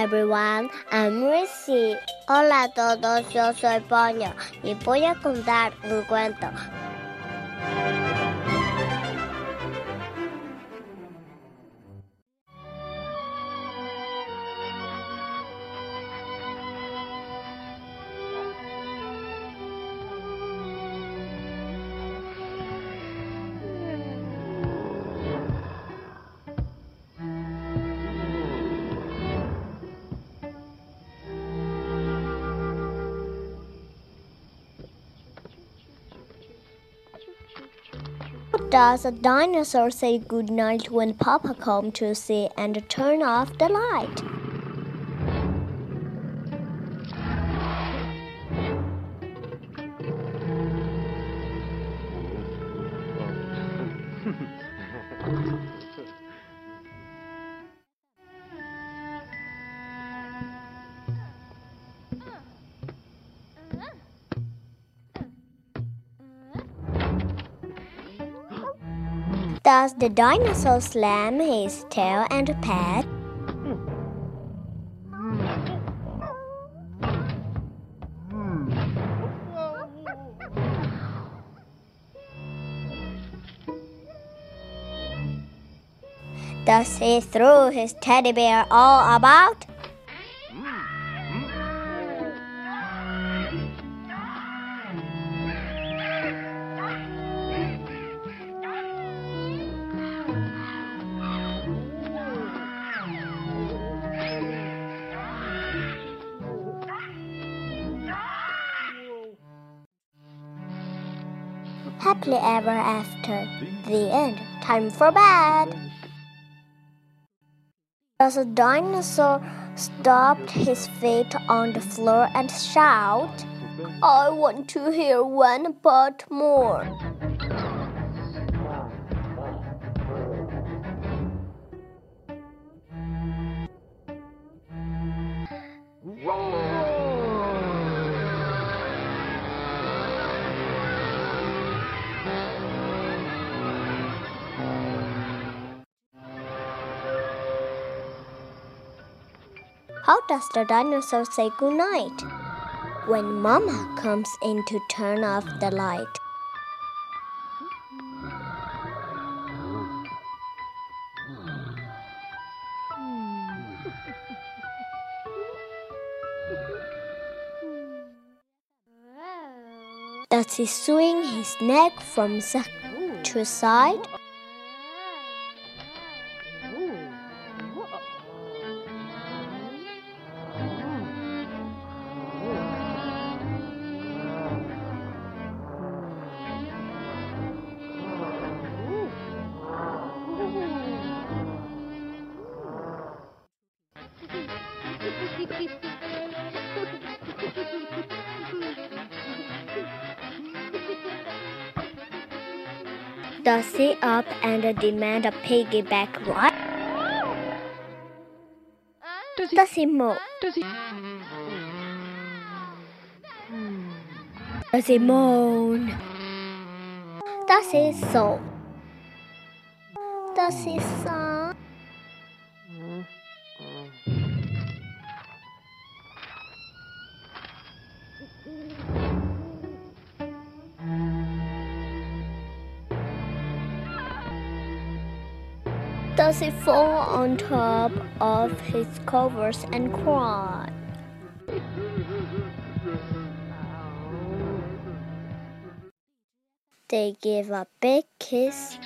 everyone, I'm Ricky. Hola a todos, yo soy Ponyo y voy a contar un cuento. Does a dinosaur say goodnight when Papa comes to see and turn off the light? Does the dinosaur slam his tail and pat? Does he throw his teddy bear all about? Happily ever after. The end. Time for bed. Does a dinosaur stop his feet on the floor and shout? I want to hear one part more. How does the dinosaur say goodnight? When Mama comes in to turn off the light. Does he swing his neck from side to side? Does he up and demand a piggyback ride? Does he? Does he moan? Does he? So? Does does he fall on top of his covers and cry? They give a big kiss.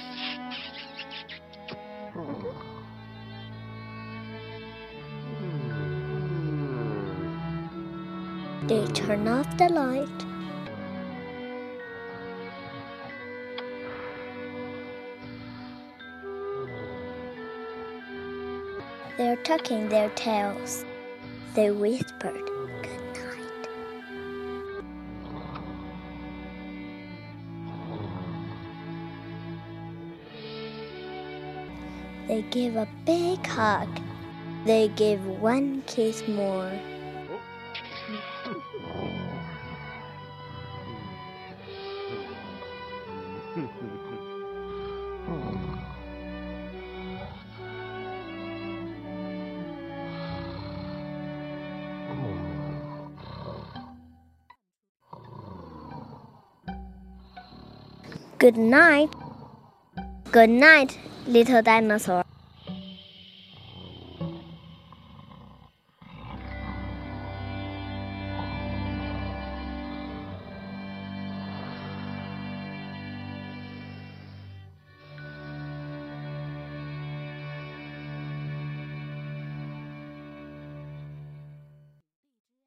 They turn off the light. They're tucking their tails. They whispered good night. They give a big hug. They give one kiss more. Good night. Good night, little dinosaur.